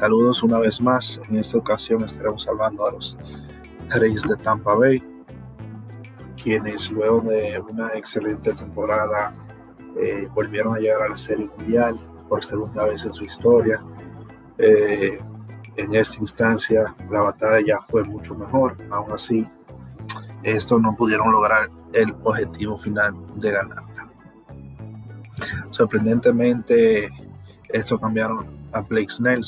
Saludos una vez más. En esta ocasión estaremos hablando a los Reyes de Tampa Bay, quienes luego de una excelente temporada eh, volvieron a llegar a la Serie Mundial por segunda vez en su historia. Eh, en esta instancia la batalla ya fue mucho mejor, aún así estos no pudieron lograr el objetivo final de ganarla. Sorprendentemente, esto cambiaron a Blake Snell,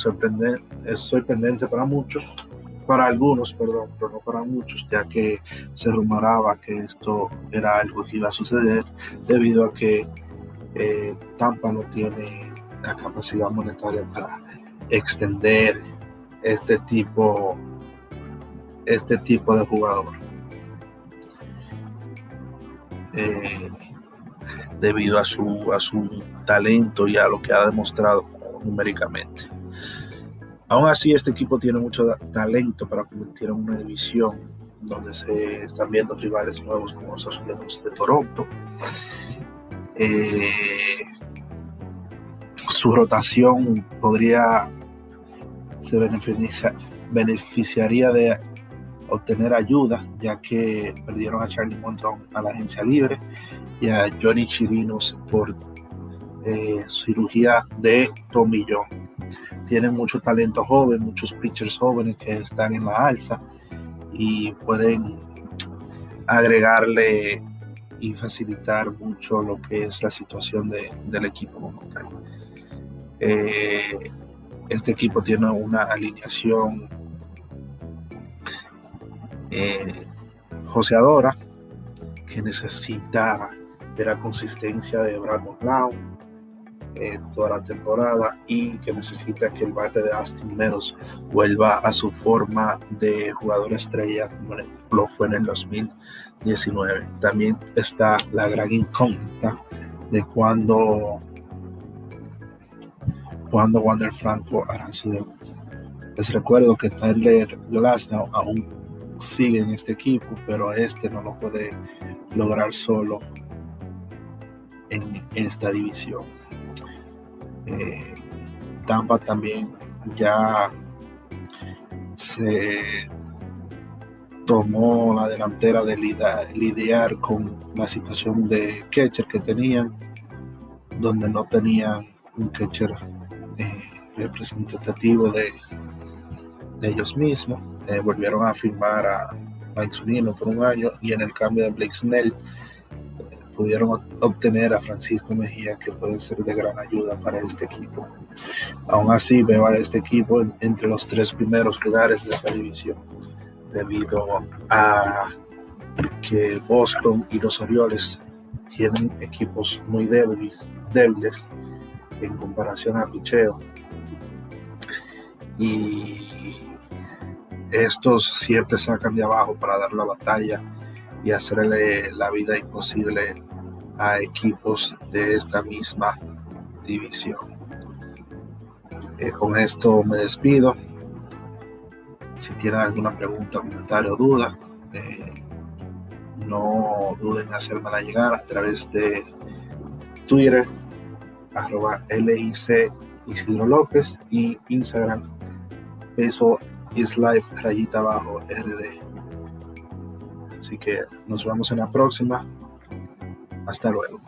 es sorprendente para muchos, para algunos, perdón, pero no para muchos, ya que se rumoraba que esto era algo que iba a suceder debido a que eh, Tampa no tiene la capacidad monetaria para extender este tipo, este tipo de jugador. Eh, debido a su, a su talento y a lo que ha demostrado numéricamente. Aún así, este equipo tiene mucho talento para convertir en una división donde se están viendo rivales nuevos como los Azulejos de Toronto. Eh, su rotación podría se beneficiaría de obtener ayuda, ya que perdieron a Charlie Montrón a la agencia libre y a Johnny Chirinos por eh, cirugía de tomillón. Tienen mucho talento joven, muchos pitchers jóvenes que están en la alza y pueden agregarle y facilitar mucho lo que es la situación del equipo como tal. Eh, este equipo tiene una alineación eh, joseadora que necesita de la consistencia de Brandon Brown eh, toda la temporada y que necesita que el bate de Austin Meadows vuelva a su forma de jugador estrella como lo fue en el 2019. También está la gran incógnita de cuando cuando Wander Franco hará su debut. Les recuerdo que Tyler Glasnow aún sigue en este equipo, pero este no lo puede lograr solo en esta división. Eh, Tampa también ya se tomó la delantera de lidiar con la situación de catcher que tenían, donde no tenían un catcher eh, representativo de, de, ellos mismos. Eh, volvieron a firmar a Mike por un año y en el cambio de Blake Snell pudieron obtener a Francisco Mejía que puede ser de gran ayuda para este equipo. Aún así veo a este equipo entre los tres primeros lugares de esta división debido a que Boston y los Orioles tienen equipos muy débiles, débiles en comparación a picheo. Y estos siempre sacan de abajo para dar la batalla y hacerle la vida imposible a equipos de esta misma división. Eh, con esto me despido. Si tienen alguna pregunta, comentario o duda, eh, no duden en hacérmela llegar a través de Twitter arroba LIC Isidro López y Instagram Facebook is life rayita abajo RD. Así que nos vemos en la próxima. Hasta luego.